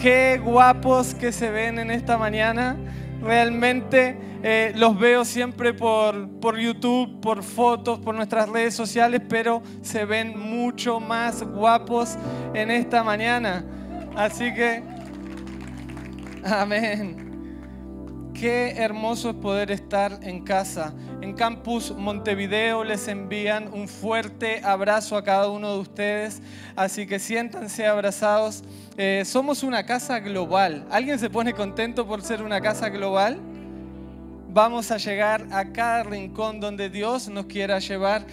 qué guapos que se ven en esta mañana. Realmente eh, los veo siempre por, por YouTube, por fotos, por nuestras redes sociales, pero se ven mucho más guapos en esta mañana. Así que, amén. Qué hermoso es poder estar en casa. En Campus Montevideo les envían un fuerte abrazo a cada uno de ustedes, así que siéntanse abrazados. Eh, somos una casa global. ¿Alguien se pone contento por ser una casa global? Vamos a llegar a cada rincón donde Dios nos quiera llevar.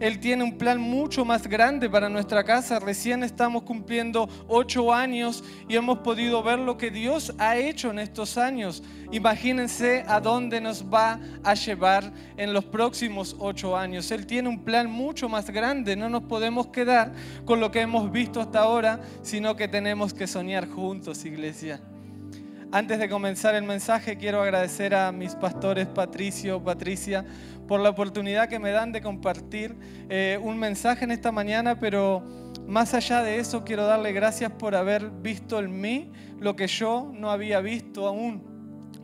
Él tiene un plan mucho más grande para nuestra casa. Recién estamos cumpliendo ocho años y hemos podido ver lo que Dios ha hecho en estos años. Imagínense a dónde nos va a llevar en los próximos ocho años. Él tiene un plan mucho más grande. No nos podemos quedar con lo que hemos visto hasta ahora, sino que tenemos que soñar juntos, iglesia. Antes de comenzar el mensaje, quiero agradecer a mis pastores Patricio, Patricia, por la oportunidad que me dan de compartir eh, un mensaje en esta mañana, pero más allá de eso quiero darle gracias por haber visto en mí lo que yo no había visto aún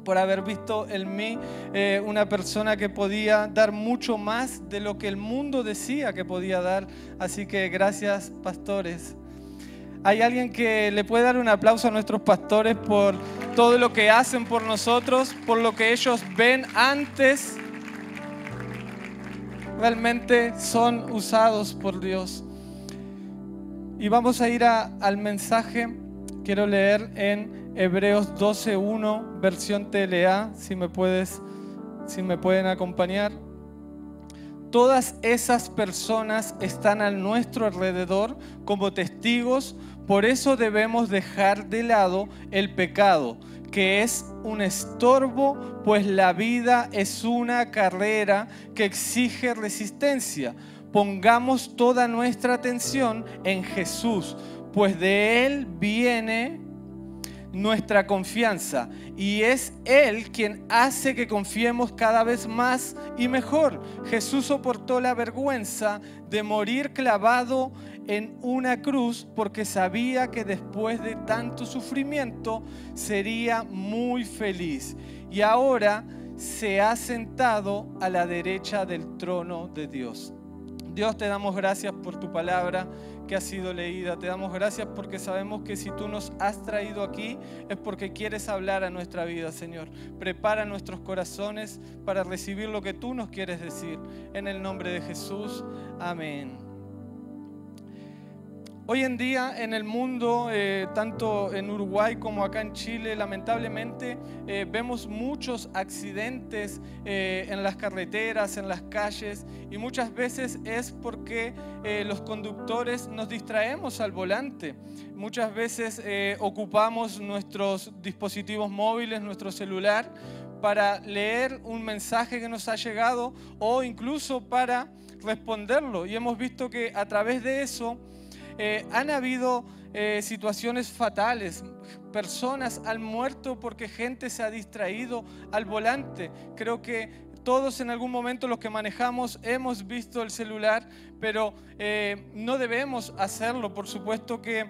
por haber visto en mí eh, una persona que podía dar mucho más de lo que el mundo decía que podía dar. Así que gracias, pastores. ¿Hay alguien que le puede dar un aplauso a nuestros pastores por todo lo que hacen por nosotros, por lo que ellos ven antes realmente son usados por Dios. Y vamos a ir al mensaje. Quiero leer en Hebreos 12.1, versión TLA, si me, puedes, si me pueden acompañar. Todas esas personas están a nuestro alrededor como testigos, por eso debemos dejar de lado el pecado que es un estorbo, pues la vida es una carrera que exige resistencia. Pongamos toda nuestra atención en Jesús, pues de Él viene nuestra confianza y es Él quien hace que confiemos cada vez más y mejor. Jesús soportó la vergüenza de morir clavado en una cruz porque sabía que después de tanto sufrimiento sería muy feliz. Y ahora se ha sentado a la derecha del trono de Dios. Dios te damos gracias por tu palabra que ha sido leída. Te damos gracias porque sabemos que si tú nos has traído aquí es porque quieres hablar a nuestra vida, Señor. Prepara nuestros corazones para recibir lo que tú nos quieres decir. En el nombre de Jesús. Amén. Hoy en día en el mundo, eh, tanto en Uruguay como acá en Chile, lamentablemente eh, vemos muchos accidentes eh, en las carreteras, en las calles, y muchas veces es porque los conductores nos distraemos al volante. Muchas veces ocupamos nuestros dispositivos móviles, nuestro celular, para leer un mensaje que nos ha llegado o incluso para responderlo. Y hemos visto que a través de eso eh, han habido eh, situaciones fatales, personas han muerto porque gente se ha distraído al volante. Creo que todos en algún momento los que manejamos hemos visto el celular, pero eh, no debemos hacerlo. Por supuesto que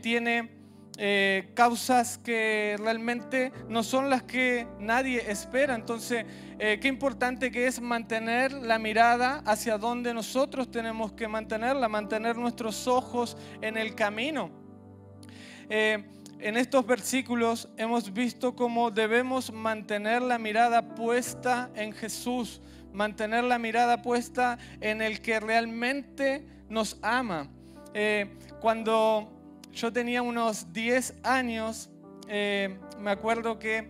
tiene eh, causas que realmente no son las que nadie espera. Entonces, eh, qué importante que es mantener la mirada hacia donde nosotros tenemos que mantenerla, mantener nuestros ojos en el camino. Eh, en estos versículos hemos visto cómo debemos mantener la mirada puesta en Jesús, mantener la mirada puesta en el que realmente nos ama. cuando yo tenía unos 10 años, eh, me acuerdo que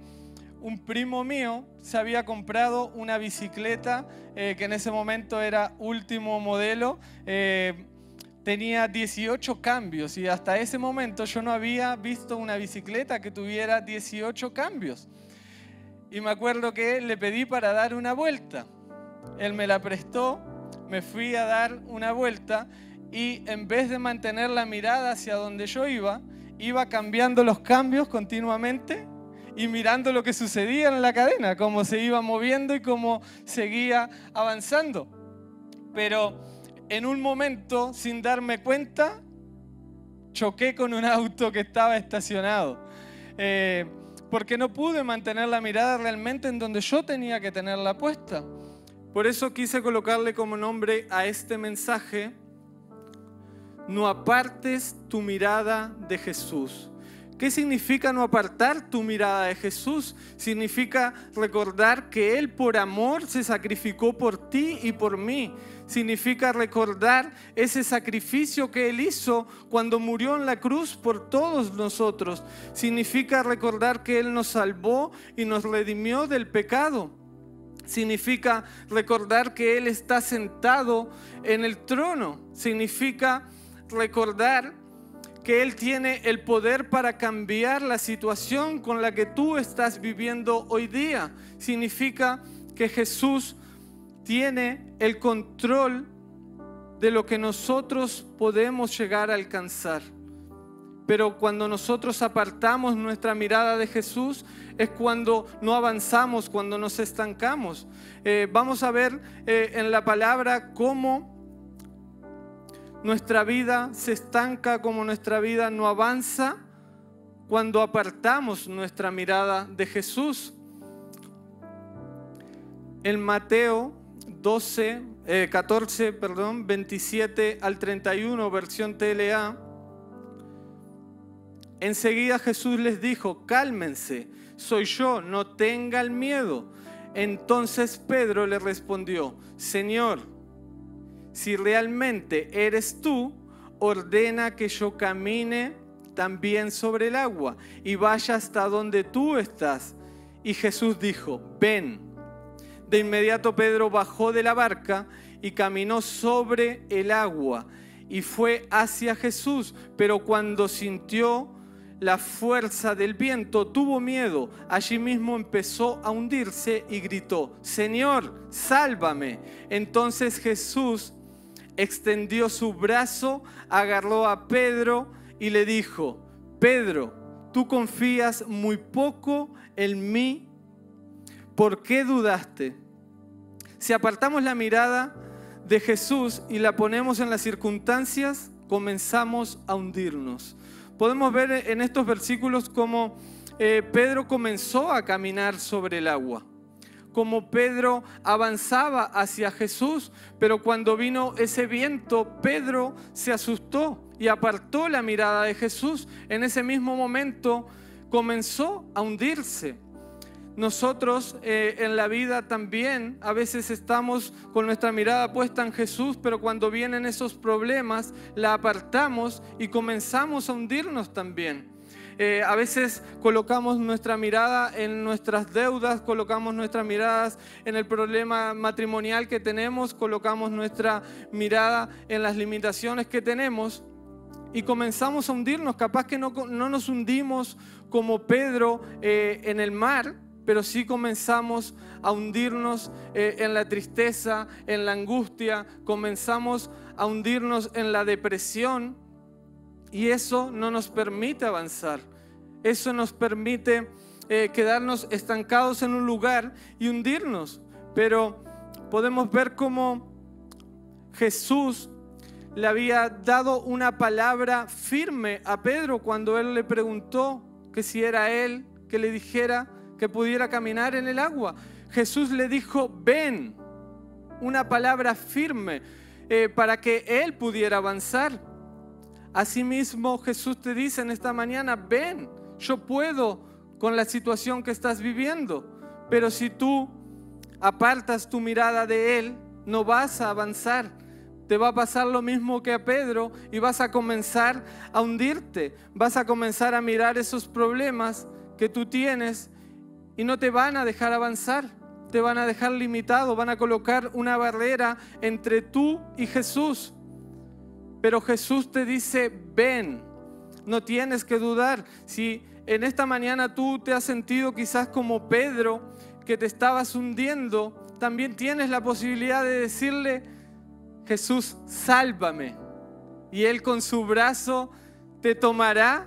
un primo mío se había comprado una bicicleta eh, que en ese momento era último modelo. Eh, tenía 18 cambios y hasta ese momento yo no había visto una bicicleta que tuviera 18 cambios. Y me acuerdo que le pedí para dar una vuelta. Él me la prestó, me fui a dar una vuelta y en vez de mantener la mirada hacia donde yo iba, iba cambiando los cambios continuamente y mirando lo que sucedía en la cadena, cómo se iba moviendo y cómo seguía avanzando. Pero en un momento, sin darme cuenta, choqué con un auto que estaba estacionado. Eh, porque no pude mantener la mirada realmente en donde yo tenía que tenerla puesta. Por eso quise colocarle como nombre a este mensaje, no apartes tu mirada de Jesús. ¿Qué significa no apartar tu mirada de Jesús? Significa recordar que Él por amor se sacrificó por ti y por mí. Significa recordar ese sacrificio que Él hizo cuando murió en la cruz por todos nosotros. Significa recordar que Él nos salvó y nos redimió del pecado. Significa recordar que Él está sentado en el trono. Significa recordar que Él tiene el poder para cambiar la situación con la que tú estás viviendo hoy día. Significa que Jesús tiene el control de lo que nosotros podemos llegar a alcanzar. Pero cuando nosotros apartamos nuestra mirada de Jesús es cuando no avanzamos, cuando nos estancamos. Eh, vamos a ver eh, en la palabra cómo nuestra vida se estanca, como nuestra vida no avanza cuando apartamos nuestra mirada de Jesús. En Mateo 12, 14, eh, perdón, 27 al 31, versión TLA, enseguida Jesús les dijo, cálmense, soy yo, no tengan miedo. Entonces Pedro le respondió, Señor, si realmente eres tú, ordena que yo camine también sobre el agua y vaya hasta donde tú estás. Y Jesús dijo, ven. De inmediato Pedro bajó de la barca y caminó sobre el agua y fue hacia Jesús, pero cuando sintió la fuerza del viento, tuvo miedo. Allí mismo empezó a hundirse y gritó, Señor, sálvame. Entonces Jesús extendió su brazo, agarró a Pedro y le dijo, Pedro, tú confías muy poco en mí, ¿por qué dudaste? Si apartamos la mirada de Jesús y la ponemos en las circunstancias, comenzamos a hundirnos. Podemos ver en estos versículos cómo eh, Pedro comenzó a caminar sobre el agua como Pedro avanzaba hacia Jesús, pero cuando vino ese viento, Pedro se asustó y apartó la mirada de Jesús. En ese mismo momento comenzó a hundirse. Nosotros eh, en la vida también a veces estamos con nuestra mirada puesta en Jesús, pero cuando vienen esos problemas la apartamos y comenzamos a hundirnos también. Eh, a veces colocamos nuestra mirada en nuestras deudas, colocamos nuestras miradas en el problema matrimonial que tenemos, colocamos nuestra mirada en las limitaciones que tenemos y comenzamos a hundirnos. Capaz que no, nos hundimos como Pedro eh, en el mar, pero sí comenzamos a hundirnos eh, en la tristeza, en la angustia, comenzamos a hundirnos en la depresión y eso no nos permite avanzar. Eso nos permite eh, quedarnos estancados en un lugar y hundirnos. Pero podemos ver cómo Jesús le había dado una palabra firme a Pedro cuando él le preguntó que si era él, que le dijera que pudiera caminar en el agua. Jesús le dijo, ven, una palabra firme eh, para que él pudiera avanzar. Asimismo, Jesús te dice en esta mañana, ven, yo puedo con la situación que estás viviendo, pero si tú apartas tu mirada de Él, no vas a avanzar. Te va a pasar lo mismo que a Pedro y vas a comenzar a hundirte, vas a comenzar a mirar esos problemas que tú tienes y no te van a dejar avanzar, te van a dejar limitado, van a colocar una barrera entre tú y Jesús. Pero Jesús te dice, ven, no tienes que dudar. Si en esta mañana tú te has sentido quizás como Pedro, que te estabas hundiendo, también tienes la posibilidad de decirle, Jesús, sálvame. Y Él con su brazo te tomará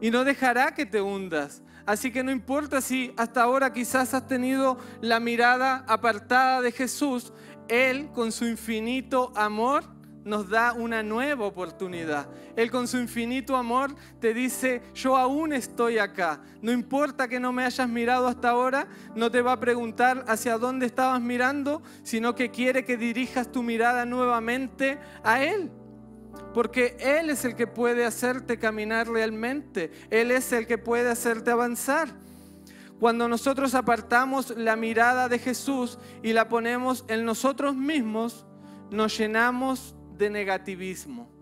y no dejará que te hundas. Así que no importa si hasta ahora quizás has tenido la mirada apartada de Jesús, Él con su infinito amor nos da una nueva oportunidad. Él con su infinito amor te dice, yo aún estoy acá. No importa que no me hayas mirado hasta ahora, no te va a preguntar hacia dónde estabas mirando, sino que quiere que dirijas tu mirada nuevamente a Él. Porque Él es el que puede hacerte caminar realmente. Él es el que puede hacerte avanzar. Cuando nosotros apartamos la mirada de Jesús y la ponemos en nosotros mismos, nos llenamos de negativismo.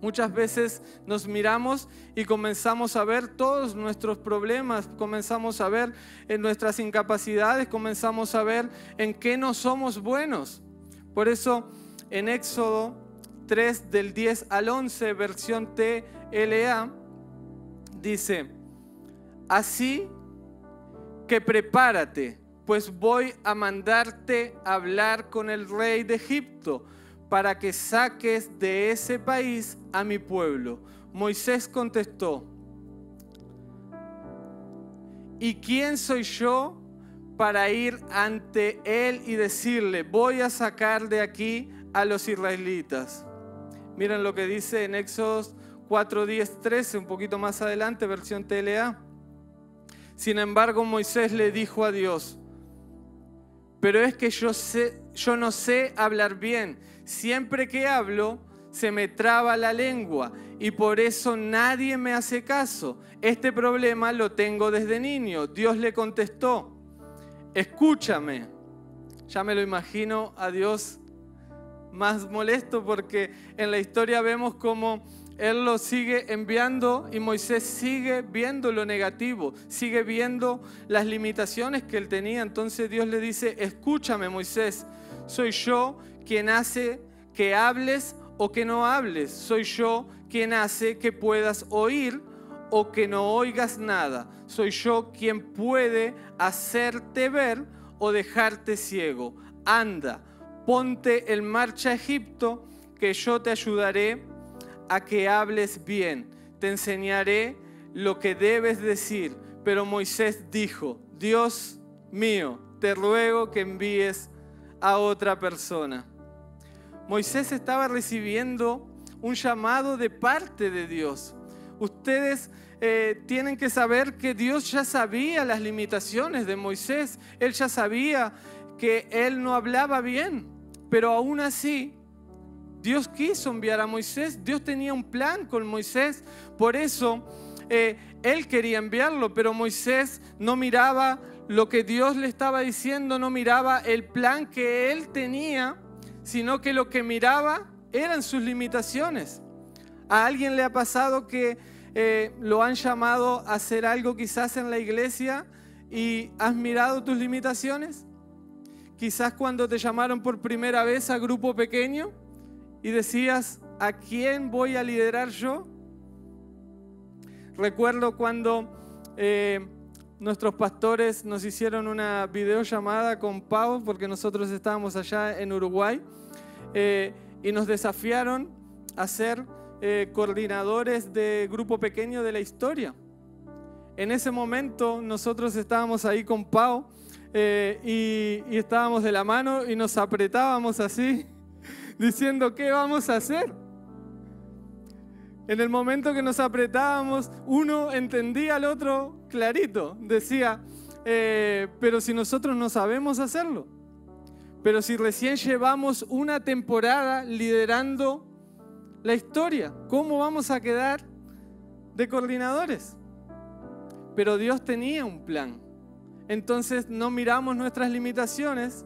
Muchas veces nos miramos y comenzamos a ver todos nuestros problemas, comenzamos a ver en nuestras incapacidades, comenzamos a ver en qué no somos buenos. Por eso en Éxodo 3 del 10 al 11, versión TLA, dice, así que prepárate, pues voy a mandarte hablar con el rey de Egipto para que saques de ese país a mi pueblo. Moisés contestó, ¿y quién soy yo para ir ante él y decirle, voy a sacar de aquí a los israelitas? Miren lo que dice en Éxodo 4, 10, 13, un poquito más adelante, versión TLA. Sin embargo, Moisés le dijo a Dios, pero es que yo, sé, yo no sé hablar bien siempre que hablo se me traba la lengua y por eso nadie me hace caso. Este problema lo tengo desde niño. Dios le contestó, escúchame. Ya me lo imagino a Dios más molesto porque en la historia vemos como Él lo sigue enviando y Moisés sigue viendo lo negativo, sigue viendo las limitaciones que él tenía. Entonces Dios le dice, escúchame Moisés, soy yo quien hace que hables o que no hables. Soy yo quien hace que puedas oír o que no oigas nada. Soy yo quien puede hacerte ver o dejarte ciego. Anda, ponte en marcha Egipto, que yo te ayudaré a que hables bien. Te enseñaré lo que debes decir. Pero Moisés dijo, Dios mío, te ruego que envíes a otra persona. Moisés estaba recibiendo un llamado de parte de Dios. Ustedes eh, tienen que saber que Dios ya sabía las limitaciones de Moisés. Él ya sabía que él no hablaba bien. Pero aún así, Dios quiso enviar a Moisés. Dios tenía un plan con Moisés. Por eso, eh, él quería enviarlo, pero Moisés no miraba lo que Dios le estaba diciendo, no miraba el plan que él tenía, sino que lo que miraba eran sus limitaciones. ¿A alguien le ha pasado que eh, lo han llamado a hacer algo quizás en la iglesia y has mirado tus limitaciones? Quizás cuando te llamaron por primera vez a grupo pequeño y decías, ¿a quién voy a liderar yo? Recuerdo cuando... Eh, nuestros pastores nos hicieron una videollamada con Pau, porque nosotros estábamos allá en Uruguay, eh, y nos desafiaron a ser eh, coordinadores de grupo pequeño de la historia. En ese momento nosotros estábamos ahí con Pau eh, y, y estábamos de la mano y nos apretábamos así, diciendo, ¿qué vamos a hacer? En el momento que nos apretábamos, uno entendía al otro clarito. Decía, eh, pero si nosotros no sabemos hacerlo, pero si recién llevamos una temporada liderando la historia, ¿cómo vamos a quedar de coordinadores? Pero Dios tenía un plan. Entonces no miramos nuestras limitaciones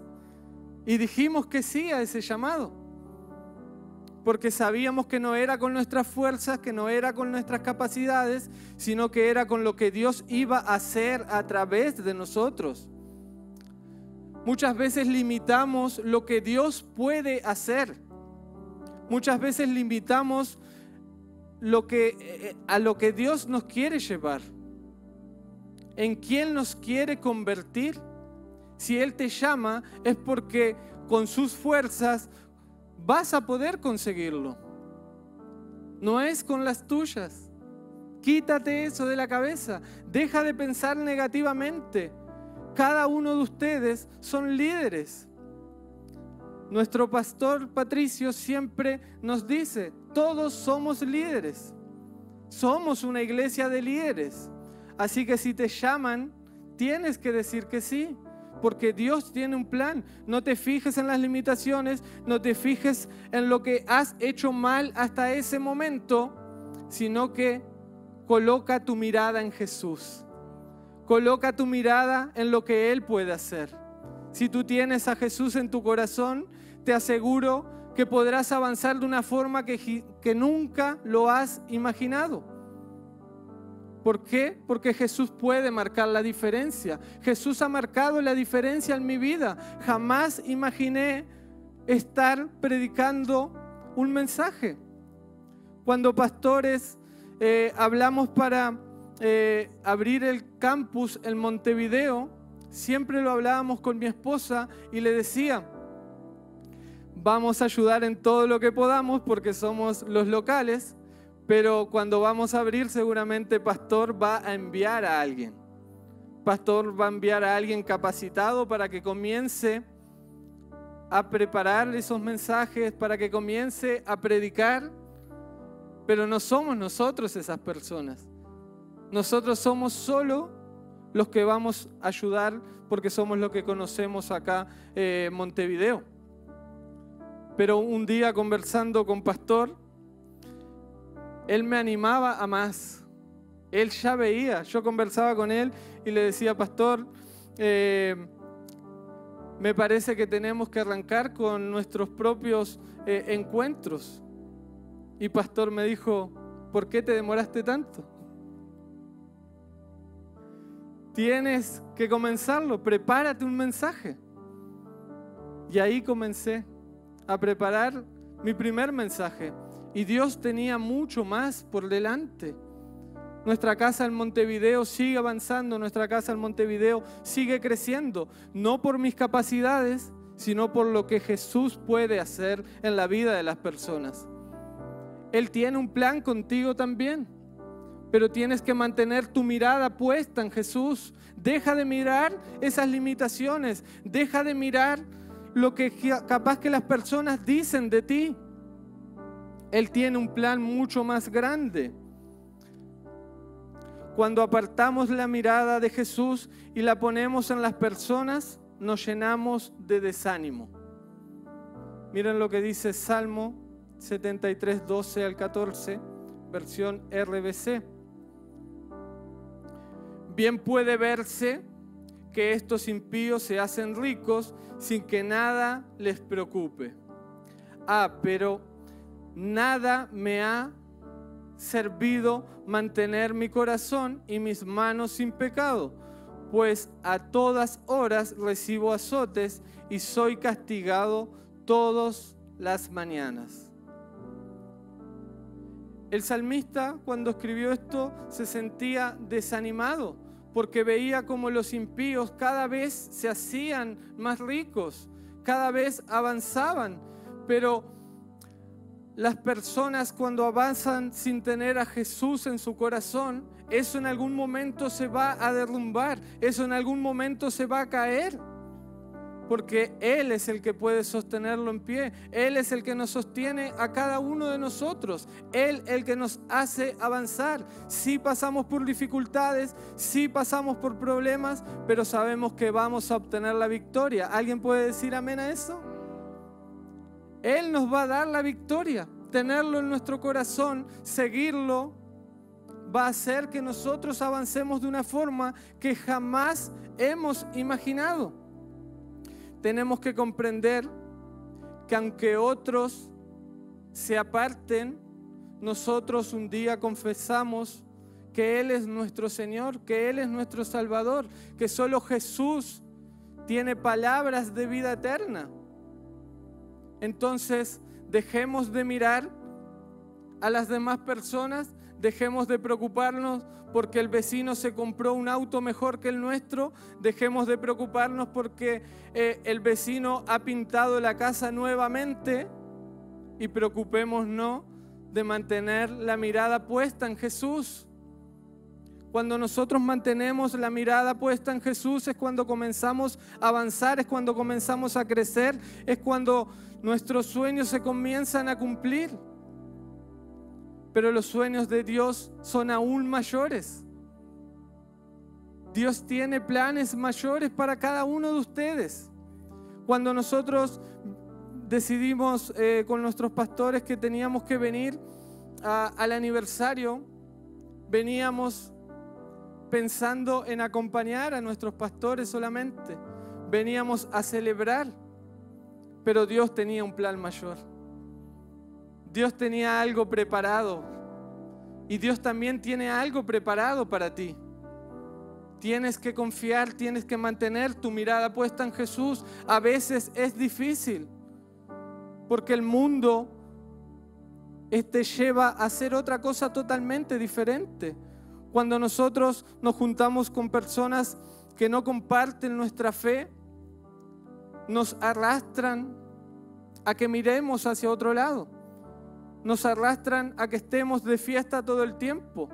y dijimos que sí a ese llamado porque sabíamos que no era con nuestras fuerzas, que no era con nuestras capacidades, sino que era con lo que Dios iba a hacer a través de nosotros. Muchas veces limitamos lo que Dios puede hacer. Muchas veces limitamos lo que, eh, a lo que Dios nos quiere llevar. ¿En quién nos quiere convertir? Si Él te llama es porque con sus fuerzas, vas a poder conseguirlo. No es con las tuyas. Quítate eso de la cabeza. Deja de pensar negativamente. Cada uno de ustedes son líderes. Nuestro pastor Patricio siempre nos dice, todos somos líderes. Somos una iglesia de líderes. Así que si te llaman, tienes que decir que sí, porque Dios tiene un plan. No te fijes en las limitaciones, no te fijes en lo que has hecho mal hasta ese momento, sino que coloca tu mirada en Jesús. Coloca tu mirada en lo que Él puede hacer. Si tú tienes a Jesús en tu corazón, te aseguro que podrás avanzar de una forma que, que nunca lo has imaginado. ¿Por qué? Porque Jesús puede marcar la diferencia. Jesús ha marcado la diferencia en mi vida. Jamás imaginé estar predicando un mensaje. Cuando pastores eh, hablamos para eh, abrir el campus en Montevideo, siempre lo hablábamos con mi esposa y le decía, vamos a ayudar en todo lo que podamos porque somos los locales, pero cuando vamos a abrir seguramente pastor va a enviar a alguien. Pastor va a enviar a alguien capacitado para que comience a preparar esos mensajes, para que comience a predicar, pero no somos nosotros esas personas. Nosotros somos solo los que vamos a ayudar porque somos los que conocemos acá en eh, Montevideo. Pero un día conversando con Pastor, él me animaba a más. Él ya veía, yo conversaba con él y le decía, Pastor, eh, me parece que tenemos que arrancar con nuestros propios eh, encuentros. Y Pastor me dijo, ¿por qué te demoraste tanto? Tienes que comenzarlo, prepárate un mensaje. Y ahí comencé a preparar mi primer mensaje. Y Dios tenía mucho más por delante. Nuestra casa en Montevideo sigue avanzando, nuestra casa en Montevideo sigue creciendo, no por mis capacidades, sino por lo que Jesús puede hacer en la vida de las personas. Él tiene un plan contigo también pero tienes que mantener tu mirada puesta en Jesús. Deja de mirar esas limitaciones, deja de mirar lo que capaz que las personas dicen de ti. Él tiene un plan mucho más grande. Cuando apartamos la mirada de Jesús y la ponemos en las personas, nos llenamos de desánimo. Miren lo que dice Salmo 73, 12 al 14, versión RBC. Bien puede verse que estos impíos se hacen ricos sin que nada les preocupe. Ah, pero nada me ha servido mantener mi corazón y mis manos sin pecado, pues a todas horas recibo azotes y soy castigado todas las mañanas. El salmista cuando escribió esto se sentía desanimado porque veía como los impíos cada vez se hacían más ricos, cada vez avanzaban, pero las personas cuando avanzan sin tener a Jesús en su corazón, eso en algún momento se va a derrumbar, eso en algún momento se va a caer porque Él es el que puede sostenerlo en pie. Él es el que nos sostiene a cada uno de nosotros. Él el que nos hace avanzar. Sí pasamos por dificultades, sí pasamos por problemas, pero sabemos que vamos a obtener la victoria. ¿Alguien puede decir amén a eso? Él nos va a dar la victoria. Tenerlo en nuestro corazón, seguirlo, va a hacer que nosotros avancemos de una forma que jamás hemos imaginado tenemos que comprender que aunque otros se aparten, nosotros un día confesamos que Él es nuestro Señor, que Él es nuestro Salvador, que solo Jesús tiene palabras de vida eterna. Entonces, dejemos de mirar a las demás personas, dejemos de preocuparnos porque el vecino se compró un auto mejor que el nuestro, dejemos de preocuparnos porque eh, el vecino ha pintado la casa nuevamente y preocupémonos de mantener la mirada puesta en Jesús. Cuando nosotros mantenemos la mirada puesta en Jesús es cuando comenzamos a avanzar, es cuando comenzamos a crecer, es cuando nuestros sueños se comienzan a cumplir. Pero los sueños de Dios son aún mayores. Dios tiene planes mayores para cada uno de ustedes. Cuando nosotros decidimos eh, con nuestros pastores que teníamos que venir al aniversario, veníamos pensando en acompañar a nuestros pastores solamente. Veníamos a celebrar, pero Dios tenía un plan mayor. Dios tenía algo preparado y Dios también tiene algo preparado para ti. Tienes que confiar, tienes que mantener tu mirada puesta en Jesús. A veces es difícil porque el mundo te lleva a hacer otra cosa totalmente diferente. Cuando nosotros nos juntamos con personas que no comparten nuestra fe, nos arrastran a que miremos hacia otro lado. Nos arrastran a que estemos de fiesta todo el tiempo.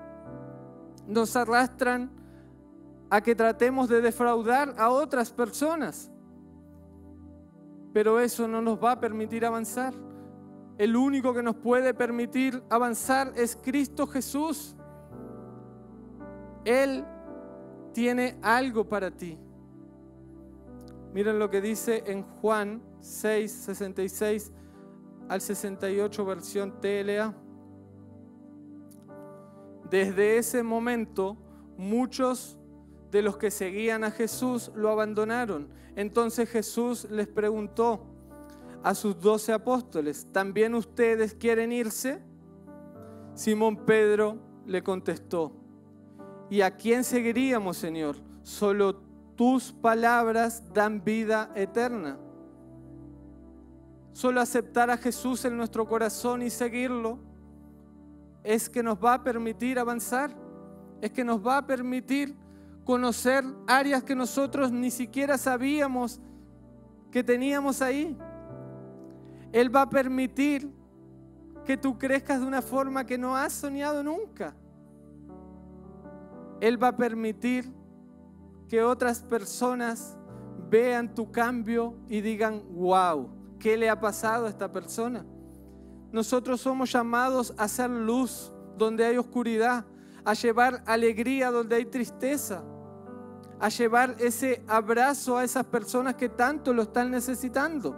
Nos arrastran a que tratemos de defraudar a otras personas. Pero eso no nos va a permitir avanzar. El único que nos puede permitir avanzar es Cristo Jesús. Él tiene algo para ti. Miren lo que dice en Juan 6, 66 al 68, versión TLA. Desde ese momento, muchos de los que seguían a Jesús lo abandonaron. Entonces Jesús les preguntó a sus doce apóstoles, ¿también ustedes quieren irse? Simón Pedro le contestó, ¿y a quién seguiríamos, Señor? Solo tus palabras dan vida eterna. Solo aceptar a Jesús en nuestro corazón y seguirlo es que nos va a permitir avanzar, es que nos va a permitir conocer áreas que nosotros ni siquiera sabíamos que teníamos ahí. Él va a permitir que tú crezcas de una forma que no has soñado nunca. Él va a permitir que otras personas vean tu cambio y digan, wow, ¿qué le ha pasado a esta persona? Nosotros somos llamados a hacer luz donde hay oscuridad, a llevar alegría donde hay tristeza a llevar ese abrazo a esas personas que tanto lo están necesitando.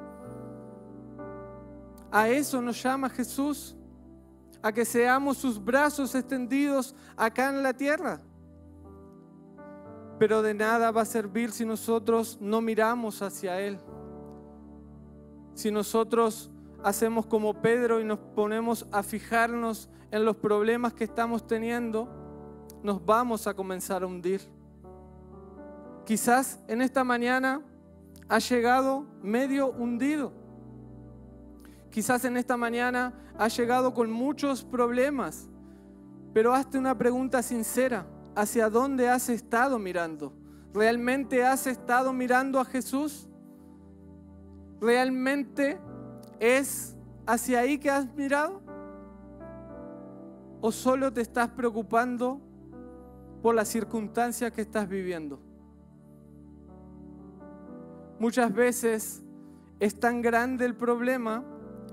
A eso nos llama Jesús, a que seamos sus brazos extendidos acá en la tierra. Pero de nada va a servir si nosotros no miramos hacia Él. Si nosotros hacemos como Pedro y nos ponemos a fijarnos en los problemas que estamos teniendo, nos vamos a comenzar a hundir. Quizás en esta mañana has llegado medio hundido. Quizás en esta mañana has llegado con muchos problemas. Pero hazte una pregunta sincera. ¿Hacia dónde has estado mirando? ¿Realmente has estado mirando a Jesús? ¿Realmente es hacia ahí que has mirado? ¿O solo te estás preocupando por las circunstancias que estás viviendo? Muchas veces es tan grande el problema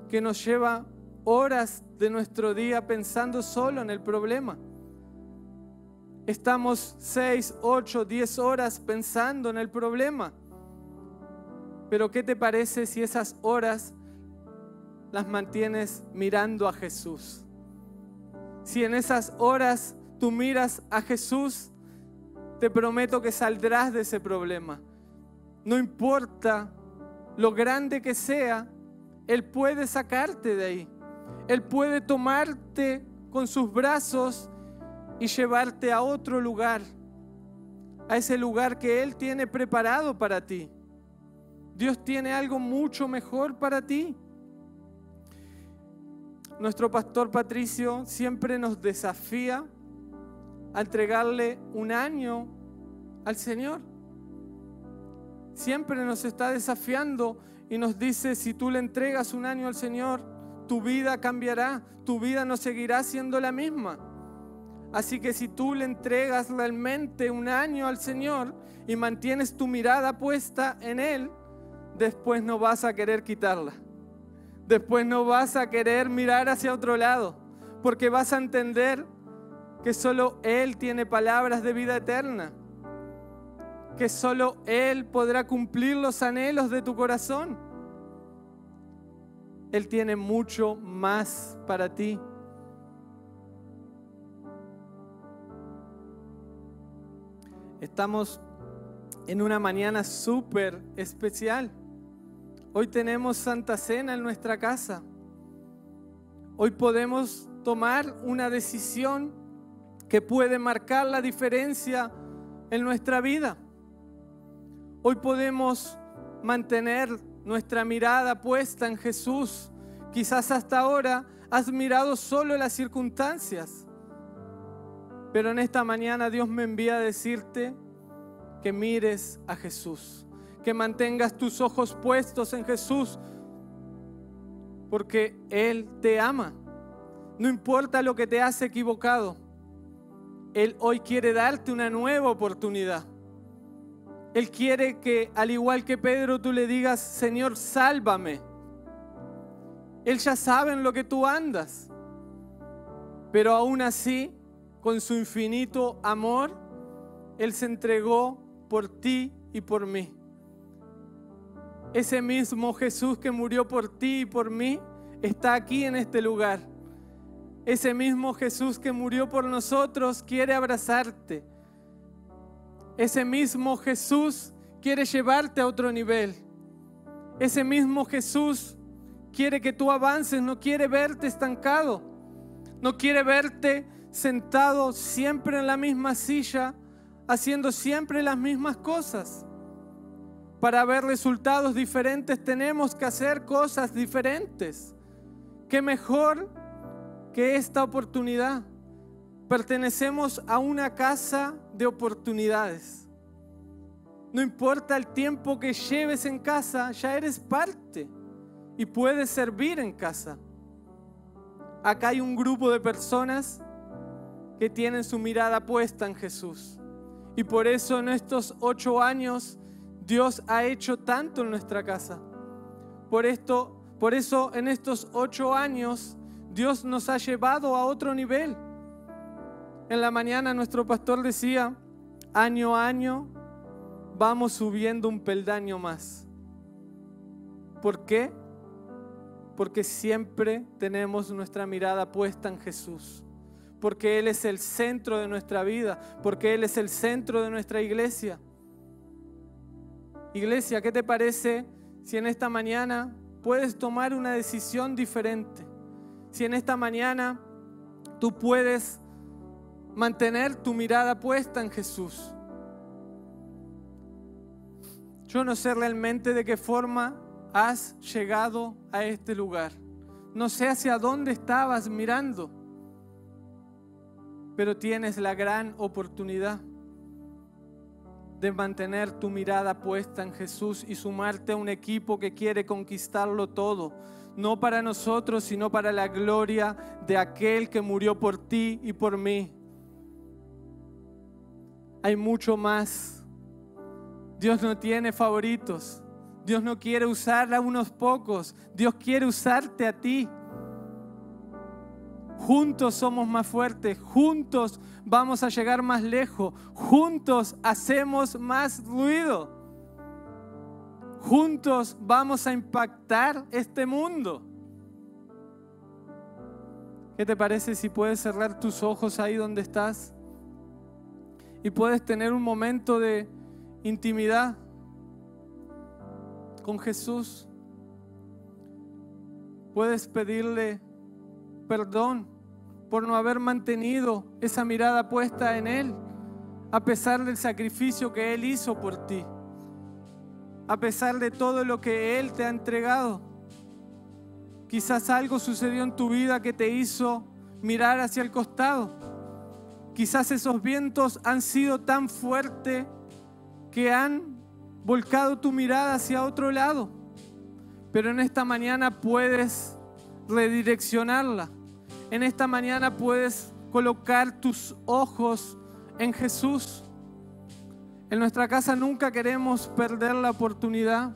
que nos lleva horas de nuestro día pensando solo en el problema. Estamos seis, ocho, diez horas pensando en el problema. Pero ¿qué te parece si esas horas las mantienes mirando a Jesús? Si en esas horas tú miras a Jesús, te prometo que saldrás de ese problema. No importa lo grande que sea, Él puede sacarte de ahí. Él puede tomarte con sus brazos y llevarte a otro lugar, a ese lugar que Él tiene preparado para ti. Dios tiene algo mucho mejor para ti. Nuestro pastor Patricio siempre nos desafía a entregarle un año al Señor siempre nos está desafiando y nos dice, si tú le entregas un año al Señor, tu vida cambiará, tu vida no seguirá siendo la misma. Así que si tú le entregas realmente un año al Señor y mantienes tu mirada puesta en Él, después no vas a querer quitarla. Después no vas a querer mirar hacia otro lado, porque vas a entender que solo Él tiene palabras de vida eterna, que solo Él podrá cumplir los anhelos de tu corazón. Él tiene mucho más para ti. Estamos en una mañana súper especial. Hoy tenemos Santa Cena en nuestra casa. Hoy podemos tomar una decisión que puede marcar la diferencia en nuestra vida. Hoy podemos mantener nuestra mirada puesta en Jesús. Quizás hasta ahora has mirado solo las circunstancias, pero en esta mañana Dios me envía a decirte que mires a Jesús, que mantengas tus ojos puestos en Jesús, porque Él te ama. No importa lo que te has equivocado, Él hoy quiere darte una nueva oportunidad. Él quiere que, al igual que Pedro, tú le digas, Señor, sálvame. Él ya sabe en lo que tú andas, pero aún así con su infinito amor, Él se entregó por ti y por mí. Ese mismo Jesús que murió por ti y por mí está aquí en este lugar. Ese mismo Jesús que murió por nosotros quiere abrazarte. Ese mismo Jesús quiere llevarte a otro nivel. Ese mismo Jesús quiere que tú avances, no quiere verte estancado. No quiere verte sentado siempre en la misma silla, haciendo siempre las mismas cosas. Para ver resultados diferentes tenemos que hacer cosas diferentes. ¿Qué mejor que esta oportunidad? Pertenecemos a una casa de oportunidades. No importa el tiempo que lleves en casa, ya eres parte y puedes servir en casa. Acá hay un grupo de personas que tienen su mirada puesta en Jesús. Y por eso en estos ocho años Dios ha hecho tanto en nuestra casa. Por esto, por eso en estos ocho años Dios nos ha llevado a otro nivel. En la mañana nuestro pastor decía, año a año vamos subiendo un peldaño más. ¿Por qué? Porque siempre tenemos nuestra mirada puesta en Jesús porque Él es el centro de nuestra vida, porque Él es el centro de nuestra iglesia. Iglesia, ¿qué te parece si en esta mañana puedes tomar una decisión diferente? Si en esta mañana tú puedes mantener tu mirada puesta en Jesús. Yo no sé realmente de qué forma has llegado a este lugar. No sé hacia dónde estabas mirando pero tienes la gran oportunidad de mantener tu mirada puesta en Jesús y sumarte a un equipo que quiere conquistarlo todo, no para nosotros, sino para la gloria de aquel que murió por ti y por mí. Hay mucho más. Dios no tiene favoritos. Dios no quiere usar a unos pocos. Dios quiere usarte a ti. Juntos somos más fuertes, juntos vamos a llegar más lejos, juntos hacemos más ruido, juntos vamos a impactar este mundo. ¿Qué te parece si puedes cerrar tus ojos ahí donde estás y puedes tener un momento de intimidad con Jesús? Puedes pedirle perdón por no haber mantenido esa mirada puesta en Él, a pesar del sacrificio que Él hizo por ti, a pesar de todo lo que Él te ha entregado. Quizás algo sucedió en tu vida que te hizo mirar hacia el costado. Quizás esos vientos han sido tan fuertes que han volcado tu mirada hacia otro lado. Pero en esta mañana puedes redireccionarla en esta mañana puedes colocar tus ojos en Jesús. En nuestra casa nunca queremos perder la oportunidad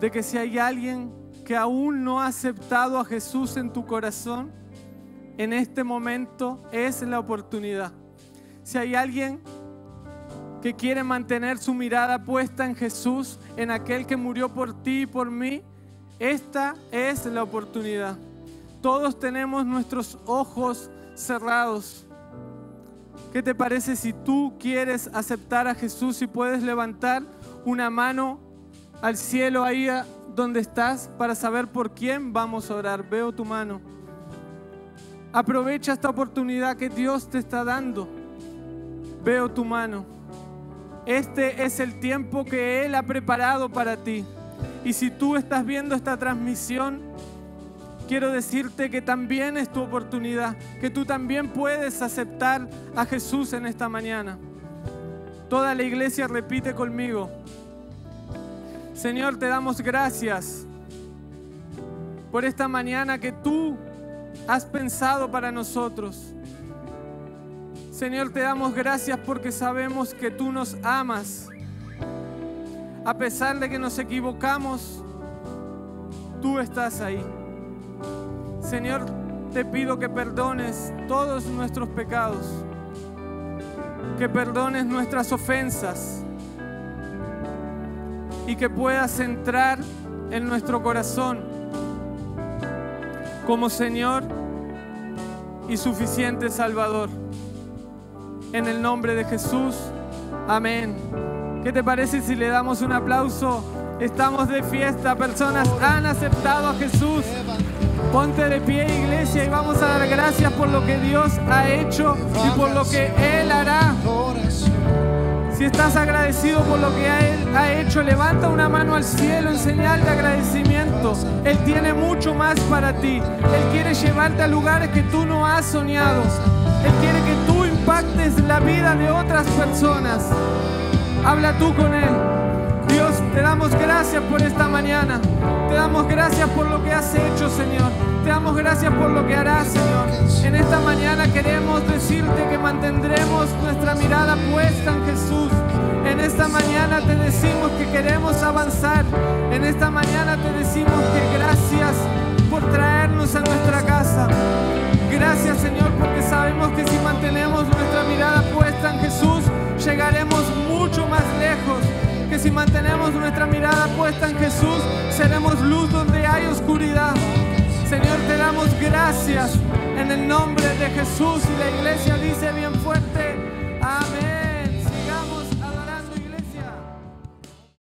de que si hay alguien que aún no ha aceptado a Jesús en tu corazón, en este momento es la oportunidad. Si hay alguien que quiere mantener su mirada puesta en Jesús, en aquel que murió por ti y por mí, esta es la oportunidad. Todos tenemos nuestros ojos cerrados. ¿Qué te parece si tú quieres aceptar a Jesús y puedes levantar una mano al cielo ahí donde estás para saber por quién vamos a orar? Veo tu mano. Aprovecha esta oportunidad que Dios te está dando. Veo tu mano. Este es el tiempo que Él ha preparado para ti. Y si tú estás viendo esta transmisión, quiero decirte que también es tu oportunidad, que tú también puedes aceptar a Jesús en esta mañana. Toda la iglesia repite conmigo. Señor, te damos gracias por esta mañana que tú has pensado para nosotros. Señor, te damos gracias porque sabemos que tú nos amas. A pesar de que nos equivocamos, tú estás ahí. Señor, te pido que perdones todos nuestros pecados, que perdones nuestras ofensas y que puedas entrar en nuestro corazón como Señor y suficiente Salvador. En el nombre de Jesús, amén. ¿Qué te parece si le damos un aplauso? Estamos de fiesta, personas han aceptado a Jesús. Ponte de pie, iglesia, y vamos a dar gracias por lo que Dios ha hecho y por lo que Él hará. Si estás agradecido por lo que Él ha hecho, levanta una mano al cielo en señal de agradecimiento. Él tiene mucho más para ti. Él quiere llevarte a lugares que tú no has soñado. Él quiere que tú impactes la vida de otras personas. Habla tú con Él. Te damos gracias por esta mañana. Te damos gracias por lo que has hecho, Señor. Te damos gracias por lo que harás, Señor. En esta mañana queremos decirte que mantendremos nuestra mirada puesta en Jesús. En esta mañana te decimos que queremos avanzar. En esta mañana te decimos que gracias por traernos a nuestra casa. Gracias Señor porque sabemos que si mantenemos nuestra mirada puesta en Jesús, llegaremos mucho más lejos. Que si mantenemos nuestra mirada puesta en Jesús, seremos luz donde hay oscuridad. Señor, te damos gracias en el nombre de Jesús y la iglesia dice bien fuerte, amén.